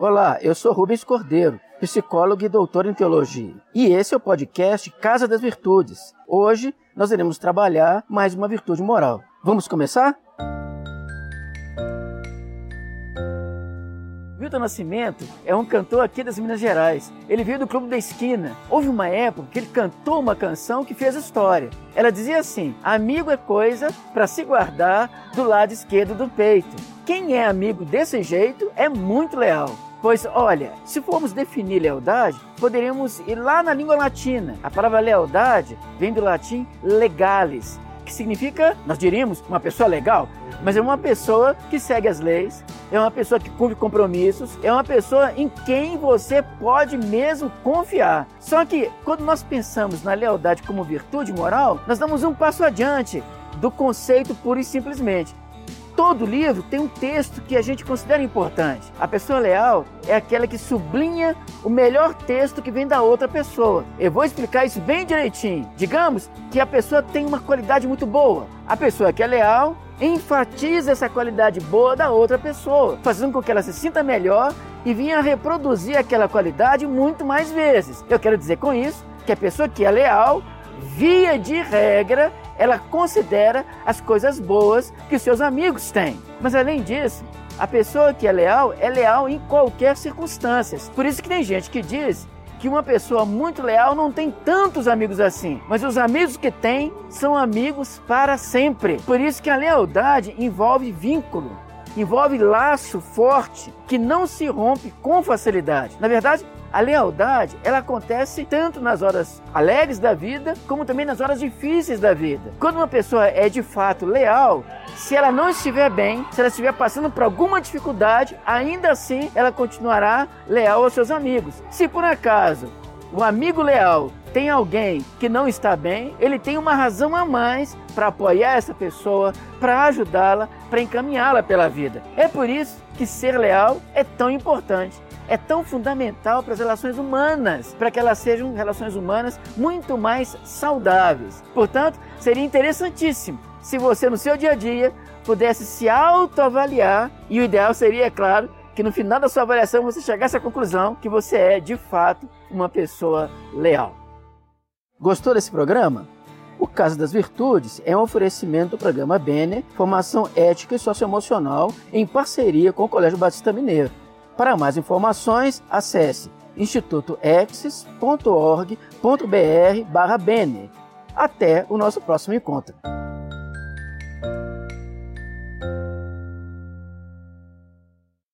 Olá, eu sou Rubens Cordeiro, psicólogo e doutor em teologia. E esse é o podcast Casa das Virtudes. Hoje nós iremos trabalhar mais uma virtude moral. Vamos começar? Milton Nascimento é um cantor aqui das Minas Gerais. Ele veio do Clube da Esquina. Houve uma época que ele cantou uma canção que fez história. Ela dizia assim: Amigo é coisa para se guardar do lado esquerdo do peito. Quem é amigo desse jeito é muito leal. Pois olha, se formos definir lealdade, poderíamos ir lá na língua latina. A palavra lealdade vem do latim legales, que significa, nós diríamos, uma pessoa legal, mas é uma pessoa que segue as leis, é uma pessoa que cumpre compromissos, é uma pessoa em quem você pode mesmo confiar. Só que quando nós pensamos na lealdade como virtude moral, nós damos um passo adiante do conceito pura e simplesmente todo livro tem um texto que a gente considera importante. A pessoa leal é aquela que sublinha o melhor texto que vem da outra pessoa. Eu vou explicar isso bem direitinho. Digamos que a pessoa tem uma qualidade muito boa. A pessoa que é leal enfatiza essa qualidade boa da outra pessoa, fazendo com que ela se sinta melhor e venha reproduzir aquela qualidade muito mais vezes. Eu quero dizer com isso que a pessoa que é leal, via de regra, ela considera as coisas boas que os seus amigos têm. Mas além disso, a pessoa que é leal é leal em qualquer circunstância. Por isso que tem gente que diz que uma pessoa muito leal não tem tantos amigos assim, mas os amigos que tem são amigos para sempre. Por isso que a lealdade envolve vínculo, envolve laço forte que não se rompe com facilidade. Na verdade, a lealdade, ela acontece tanto nas horas alegres da vida, como também nas horas difíceis da vida. Quando uma pessoa é de fato leal, se ela não estiver bem, se ela estiver passando por alguma dificuldade, ainda assim ela continuará leal aos seus amigos. Se por acaso o amigo leal tem alguém que não está bem, ele tem uma razão a mais para apoiar essa pessoa, para ajudá-la, para encaminhá-la pela vida. É por isso que ser leal é tão importante é tão fundamental para as relações humanas, para que elas sejam relações humanas muito mais saudáveis. Portanto, seria interessantíssimo se você no seu dia a dia pudesse se autoavaliar e o ideal seria, é claro, que no final da sua avaliação você chegasse à conclusão que você é, de fato, uma pessoa leal. Gostou desse programa? O Casa das Virtudes é um oferecimento do programa Bene, Formação Ética e Socioemocional, em parceria com o Colégio Batista Mineiro. Para mais informações, acesse institutoexis.org.br/bene. Até o nosso próximo encontro.